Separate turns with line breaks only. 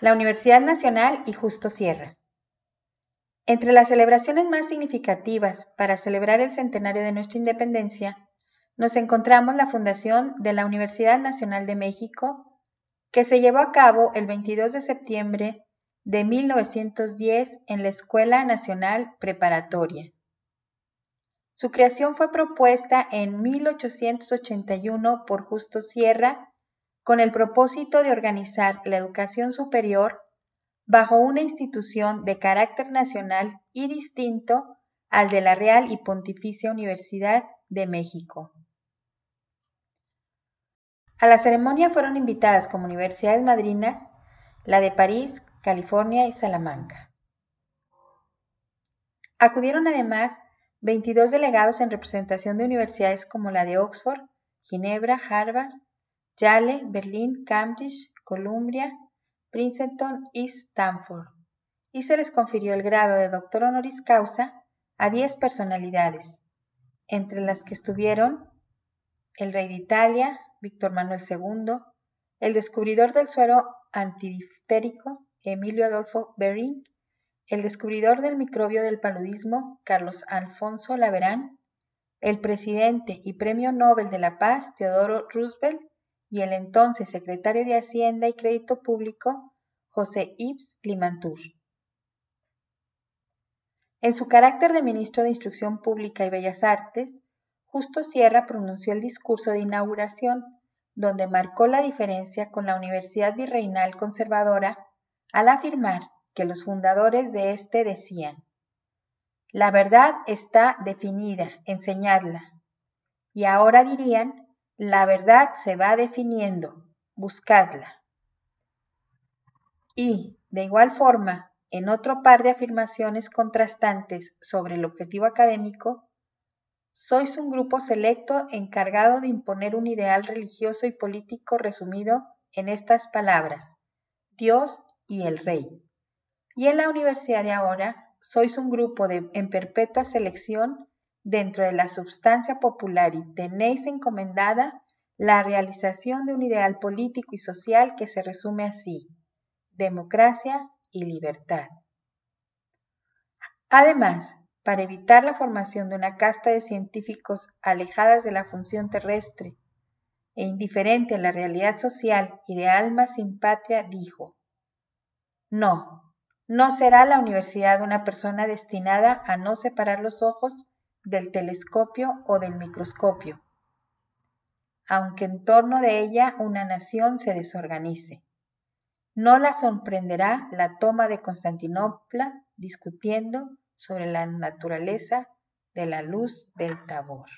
la Universidad Nacional y Justo Sierra. Entre las celebraciones más significativas para celebrar el centenario de nuestra independencia, nos encontramos la fundación de la Universidad Nacional de México, que se llevó a cabo el 22 de septiembre de 1910 en la Escuela Nacional Preparatoria. Su creación fue propuesta en 1881 por Justo Sierra con el propósito de organizar la educación superior bajo una institución de carácter nacional y distinto al de la Real y Pontificia Universidad de México. A la ceremonia fueron invitadas como universidades madrinas la de París, California y Salamanca. Acudieron además 22 delegados en representación de universidades como la de Oxford, Ginebra, Harvard, Yale, Berlín, Cambridge, Columbia, Princeton y Stanford, y se les confirió el grado de doctor honoris causa a 10 personalidades, entre las que estuvieron el rey de Italia, Víctor Manuel II, el descubridor del suero antidiftérico, Emilio Adolfo Bering, el descubridor del microbio del paludismo, Carlos Alfonso Laverán, el presidente y premio Nobel de la Paz, Teodoro Roosevelt, y el entonces secretario de Hacienda y Crédito Público, José Ives Limantur. En su carácter de ministro de Instrucción Pública y Bellas Artes, Justo Sierra pronunció el discurso de inauguración, donde marcó la diferencia con la Universidad Virreinal Conservadora al afirmar que los fundadores de éste decían, la verdad está definida, enseñadla. Y ahora dirían, la verdad se va definiendo, buscadla. Y, de igual forma, en otro par de afirmaciones contrastantes sobre el objetivo académico, sois un grupo selecto encargado de imponer un ideal religioso y político resumido en estas palabras, Dios y el Rey. Y en la universidad de ahora sois un grupo de, en perpetua selección dentro de la substancia popular y tenéis encomendada la realización de un ideal político y social que se resume así, democracia y libertad. Además, para evitar la formación de una casta de científicos alejadas de la función terrestre e indiferente a la realidad social y de alma sin patria, dijo, no, no será la universidad una persona destinada a no separar los ojos del telescopio o del microscopio, aunque en torno de ella una nación se desorganice. No la sorprenderá la toma de Constantinopla discutiendo sobre la naturaleza de la luz del Tabor.